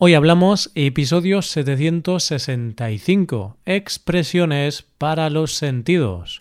Hoy hablamos episodio 765, expresiones para los sentidos.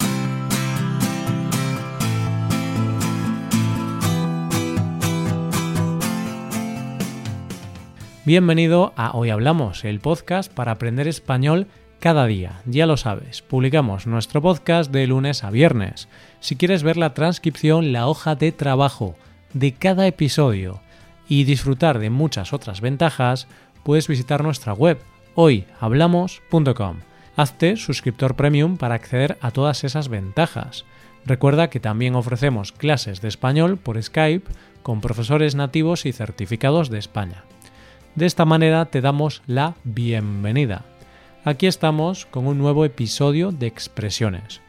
Bienvenido a Hoy Hablamos, el podcast para aprender español cada día. Ya lo sabes, publicamos nuestro podcast de lunes a viernes. Si quieres ver la transcripción, la hoja de trabajo de cada episodio, y disfrutar de muchas otras ventajas, puedes visitar nuestra web hoyhablamos.com. Hazte suscriptor premium para acceder a todas esas ventajas. Recuerda que también ofrecemos clases de español por Skype con profesores nativos y certificados de España. De esta manera te damos la bienvenida. Aquí estamos con un nuevo episodio de expresiones.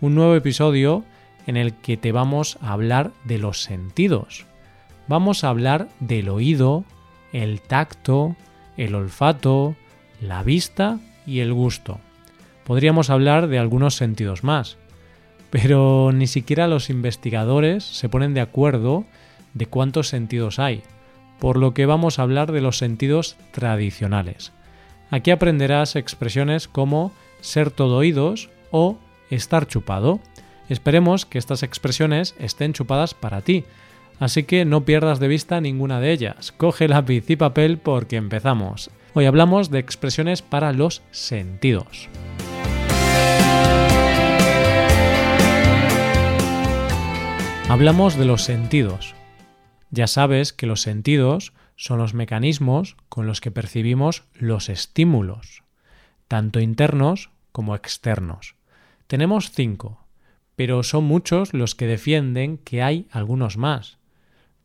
Un nuevo episodio en el que te vamos a hablar de los sentidos vamos a hablar del oído, el tacto, el olfato, la vista y el gusto. Podríamos hablar de algunos sentidos más, pero ni siquiera los investigadores se ponen de acuerdo de cuántos sentidos hay, por lo que vamos a hablar de los sentidos tradicionales. Aquí aprenderás expresiones como ser todo oídos o estar chupado. Esperemos que estas expresiones estén chupadas para ti, Así que no pierdas de vista ninguna de ellas. Coge lápiz y papel porque empezamos. Hoy hablamos de expresiones para los sentidos. Hablamos de los sentidos. Ya sabes que los sentidos son los mecanismos con los que percibimos los estímulos, tanto internos como externos. Tenemos cinco, pero son muchos los que defienden que hay algunos más.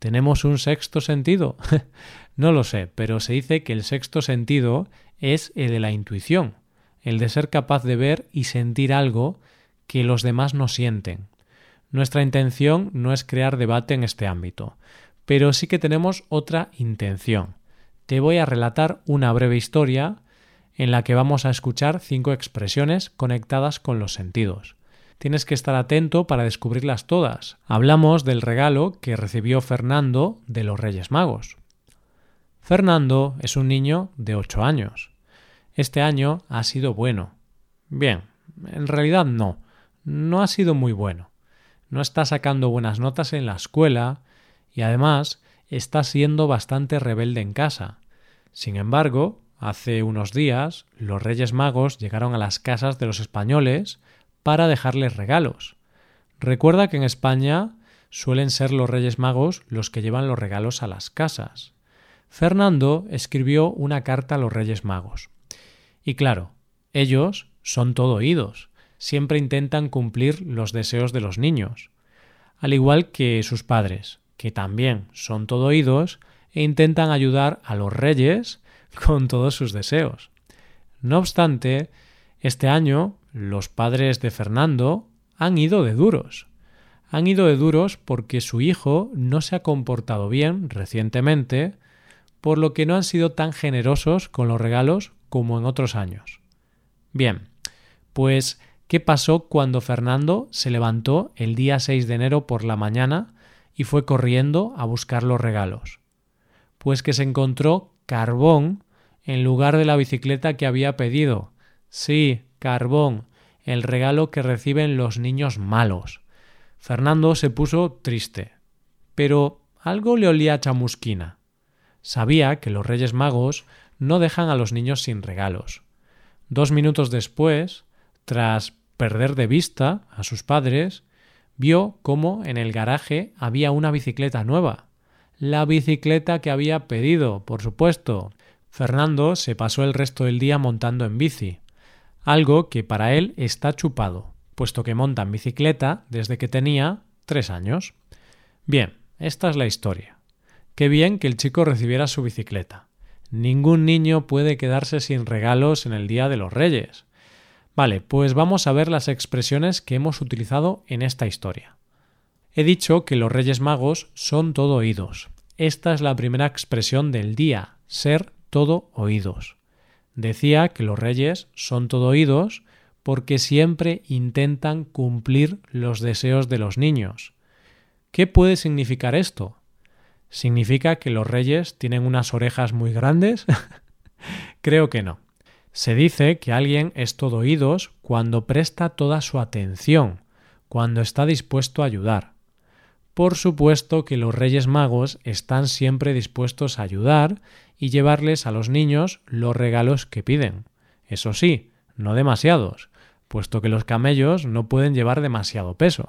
¿Tenemos un sexto sentido? no lo sé, pero se dice que el sexto sentido es el de la intuición, el de ser capaz de ver y sentir algo que los demás no sienten. Nuestra intención no es crear debate en este ámbito, pero sí que tenemos otra intención. Te voy a relatar una breve historia en la que vamos a escuchar cinco expresiones conectadas con los sentidos tienes que estar atento para descubrirlas todas. Hablamos del regalo que recibió Fernando de los Reyes Magos. Fernando es un niño de 8 años. Este año ha sido bueno. Bien, en realidad no, no ha sido muy bueno. No está sacando buenas notas en la escuela y además está siendo bastante rebelde en casa. Sin embargo, hace unos días los Reyes Magos llegaron a las casas de los españoles para dejarles regalos. Recuerda que en España suelen ser los Reyes Magos los que llevan los regalos a las casas. Fernando escribió una carta a los Reyes Magos. Y claro, ellos son todo oídos, siempre intentan cumplir los deseos de los niños, al igual que sus padres, que también son todo oídos e intentan ayudar a los reyes con todos sus deseos. No obstante, este año los padres de Fernando han ido de duros. Han ido de duros porque su hijo no se ha comportado bien recientemente, por lo que no han sido tan generosos con los regalos como en otros años. Bien, pues, ¿qué pasó cuando Fernando se levantó el día 6 de enero por la mañana y fue corriendo a buscar los regalos? Pues que se encontró carbón en lugar de la bicicleta que había pedido. Sí, carbón, el regalo que reciben los niños malos. Fernando se puso triste, pero algo le olía a chamusquina. Sabía que los Reyes Magos no dejan a los niños sin regalos. Dos minutos después, tras perder de vista a sus padres, vio cómo en el garaje había una bicicleta nueva. La bicicleta que había pedido, por supuesto. Fernando se pasó el resto del día montando en bici algo que para él está chupado, puesto que monta en bicicleta desde que tenía tres años. Bien, esta es la historia. Qué bien que el chico recibiera su bicicleta. Ningún niño puede quedarse sin regalos en el Día de los Reyes. Vale, pues vamos a ver las expresiones que hemos utilizado en esta historia. He dicho que los Reyes Magos son todo oídos. Esta es la primera expresión del día, ser todo oídos. Decía que los reyes son todo oídos porque siempre intentan cumplir los deseos de los niños. ¿Qué puede significar esto? ¿Significa que los reyes tienen unas orejas muy grandes? Creo que no. Se dice que alguien es todo oídos cuando presta toda su atención, cuando está dispuesto a ayudar. Por supuesto que los Reyes Magos están siempre dispuestos a ayudar y llevarles a los niños los regalos que piden. Eso sí, no demasiados, puesto que los camellos no pueden llevar demasiado peso.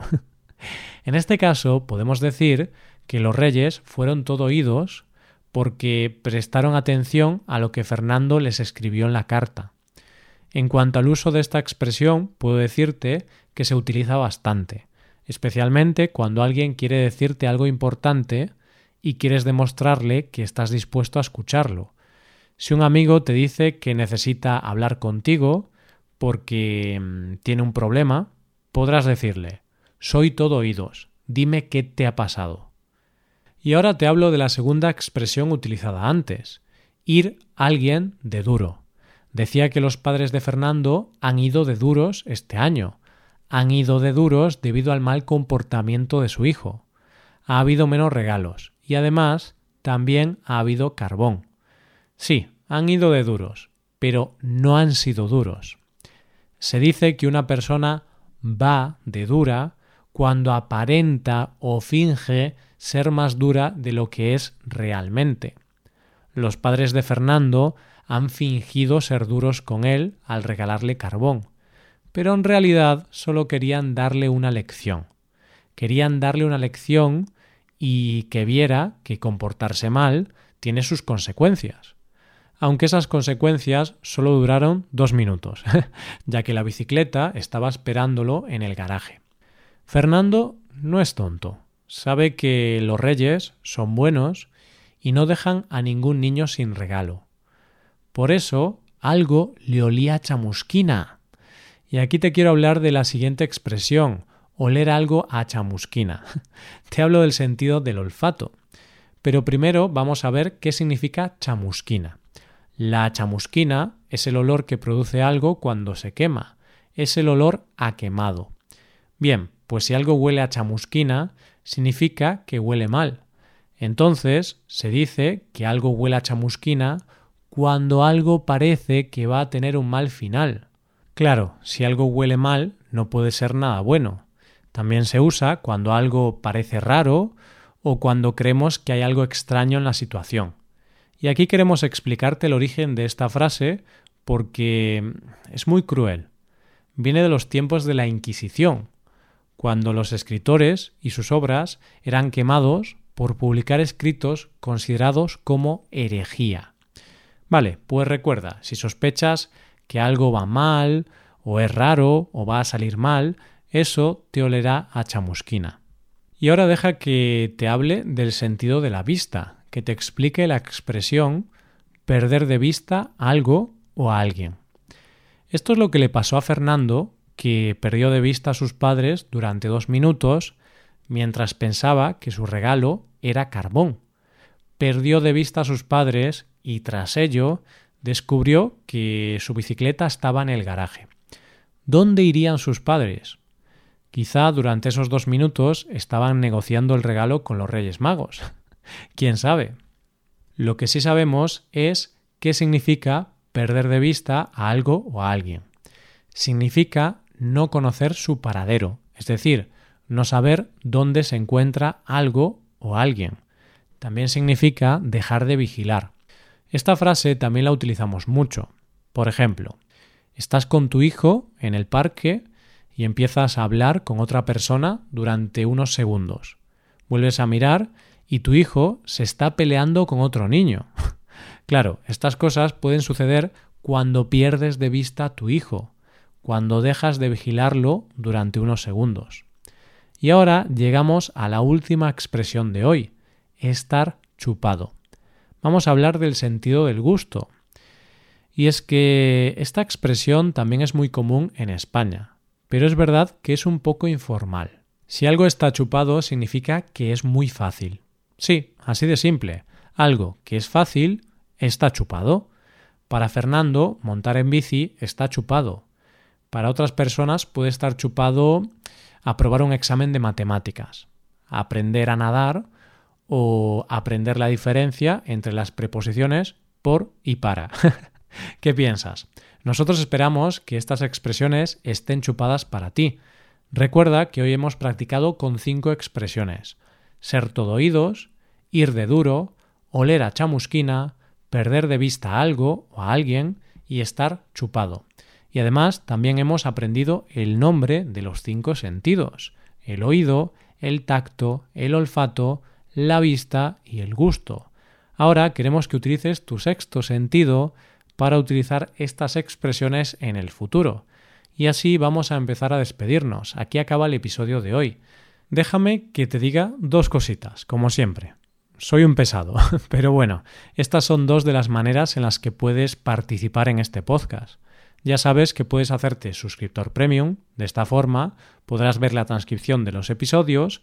en este caso, podemos decir que los reyes fueron todo oídos porque prestaron atención a lo que Fernando les escribió en la carta. En cuanto al uso de esta expresión, puedo decirte que se utiliza bastante, especialmente cuando alguien quiere decirte algo importante y quieres demostrarle que estás dispuesto a escucharlo. Si un amigo te dice que necesita hablar contigo porque mm, tiene un problema, podrás decirle Soy todo oídos, dime qué te ha pasado. Y ahora te hablo de la segunda expresión utilizada antes, ir alguien de duro. Decía que los padres de Fernando han ido de duros este año. Han ido de duros debido al mal comportamiento de su hijo. Ha habido menos regalos y además también ha habido carbón. Sí, han ido de duros, pero no han sido duros. Se dice que una persona va de dura cuando aparenta o finge ser más dura de lo que es realmente. Los padres de Fernando han fingido ser duros con él al regalarle carbón, pero en realidad solo querían darle una lección. Querían darle una lección y que viera que comportarse mal tiene sus consecuencias. Aunque esas consecuencias solo duraron dos minutos, ya que la bicicleta estaba esperándolo en el garaje. Fernando no es tonto. Sabe que los reyes son buenos y no dejan a ningún niño sin regalo. Por eso algo le olía chamusquina. Y aquí te quiero hablar de la siguiente expresión, oler algo a chamusquina. te hablo del sentido del olfato. Pero primero vamos a ver qué significa chamusquina. La chamusquina es el olor que produce algo cuando se quema. Es el olor a quemado. Bien, pues si algo huele a chamusquina, significa que huele mal. Entonces, se dice que algo huele a chamusquina cuando algo parece que va a tener un mal final. Claro, si algo huele mal, no puede ser nada bueno. También se usa cuando algo parece raro o cuando creemos que hay algo extraño en la situación. Y aquí queremos explicarte el origen de esta frase porque es muy cruel. Viene de los tiempos de la Inquisición, cuando los escritores y sus obras eran quemados por publicar escritos considerados como herejía. Vale, pues recuerda, si sospechas que algo va mal, o es raro, o va a salir mal, eso te olerá a chamusquina. Y ahora deja que te hable del sentido de la vista, que te explique la expresión perder de vista algo o a alguien. Esto es lo que le pasó a Fernando que perdió de vista a sus padres durante dos minutos mientras pensaba que su regalo era carbón. Perdió de vista a sus padres y tras ello descubrió que su bicicleta estaba en el garaje. ¿Dónde irían sus padres? Quizá durante esos dos minutos estaban negociando el regalo con los Reyes Magos. ¿Quién sabe? Lo que sí sabemos es qué significa perder de vista a algo o a alguien. Significa no conocer su paradero, es decir, no saber dónde se encuentra algo o alguien. También significa dejar de vigilar. Esta frase también la utilizamos mucho. Por ejemplo, estás con tu hijo en el parque y empiezas a hablar con otra persona durante unos segundos. Vuelves a mirar y tu hijo se está peleando con otro niño. claro, estas cosas pueden suceder cuando pierdes de vista a tu hijo, cuando dejas de vigilarlo durante unos segundos. Y ahora llegamos a la última expresión de hoy, estar chupado. Vamos a hablar del sentido del gusto. Y es que esta expresión también es muy común en España, pero es verdad que es un poco informal. Si algo está chupado significa que es muy fácil. Sí, así de simple. Algo que es fácil está chupado. Para Fernando, montar en bici está chupado. Para otras personas puede estar chupado aprobar un examen de matemáticas, aprender a nadar o aprender la diferencia entre las preposiciones por y para. ¿Qué piensas? Nosotros esperamos que estas expresiones estén chupadas para ti. Recuerda que hoy hemos practicado con cinco expresiones. Ser todo oídos, ir de duro, oler a chamusquina, perder de vista algo o a alguien y estar chupado. Y además también hemos aprendido el nombre de los cinco sentidos, el oído, el tacto, el olfato, la vista y el gusto. Ahora queremos que utilices tu sexto sentido para utilizar estas expresiones en el futuro. Y así vamos a empezar a despedirnos. Aquí acaba el episodio de hoy. Déjame que te diga dos cositas, como siempre. Soy un pesado, pero bueno, estas son dos de las maneras en las que puedes participar en este podcast. Ya sabes que puedes hacerte suscriptor premium, de esta forma podrás ver la transcripción de los episodios,